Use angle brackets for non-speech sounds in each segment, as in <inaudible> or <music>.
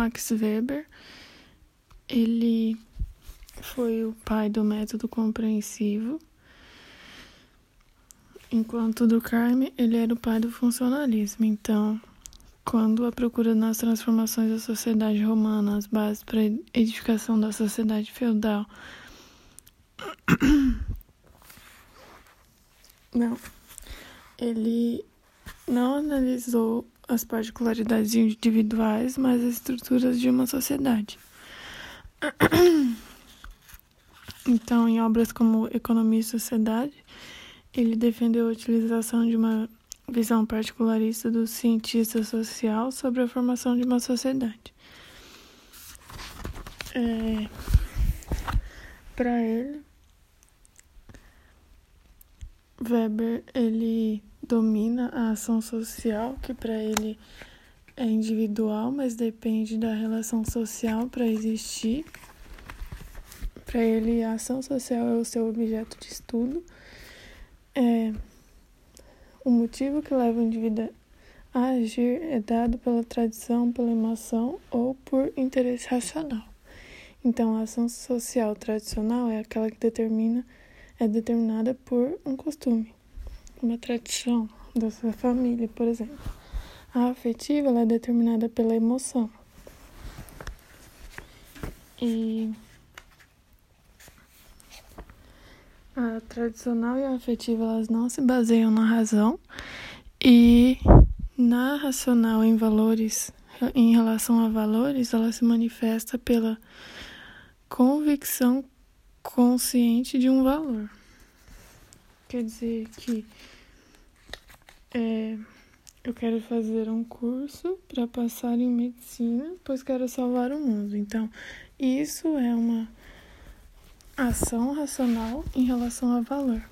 Max Weber, ele foi o pai do método compreensivo, enquanto Durkheim ele era o pai do funcionalismo. Então, quando a procura nas transformações da sociedade romana, as bases para a edificação da sociedade feudal, <coughs> não, ele não analisou as particularidades individuais, mas as estruturas de uma sociedade. <coughs> Então, em obras como Economia e Sociedade, ele defendeu a utilização de uma visão particularista do cientista social sobre a formação de uma sociedade. É, Para ele, Weber ele domina a ação social, que para ele é individual, mas depende da relação social para existir. Para ele, a ação social é o seu objeto de estudo. É, o motivo que leva o indivíduo a agir é dado pela tradição, pela emoção ou por interesse racional. Então, a ação social tradicional é aquela que determina, é determinada por um costume, uma tradição da sua família, por exemplo. A afetiva ela é determinada pela emoção. E a tradicional e a afetiva elas não se baseiam na razão e na racional em valores em relação a valores ela se manifesta pela convicção consciente de um valor quer dizer que é, eu quero fazer um curso para passar em medicina pois quero salvar o mundo então isso é uma ação racional em relação a valor.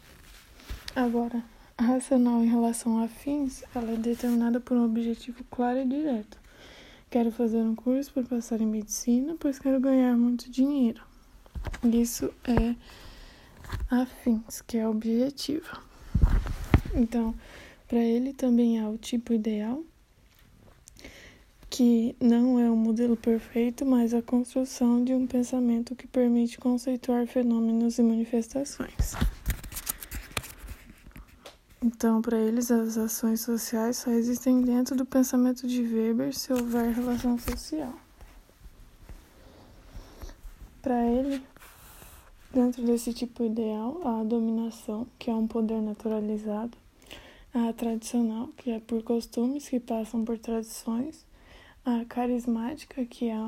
Agora, a racional em relação a fins, ela é determinada por um objetivo claro e direto. Quero fazer um curso para passar em medicina, pois quero ganhar muito dinheiro. Isso é a fins, que é objetiva. Então, para ele também há o tipo ideal, que não é um modelo perfeito, mas a construção de um pensamento que permite conceituar fenômenos e manifestações. Então, para eles, as ações sociais só existem dentro do pensamento de Weber se houver relação social. Para ele, dentro desse tipo ideal, há a dominação, que é um poder naturalizado, a tradicional, que é por costumes que passam por tradições, a carismática, que é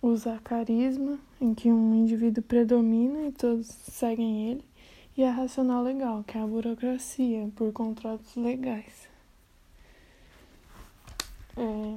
usar carisma, em que um indivíduo predomina e todos seguem ele, e a racional legal, que é a burocracia, por contratos legais. É,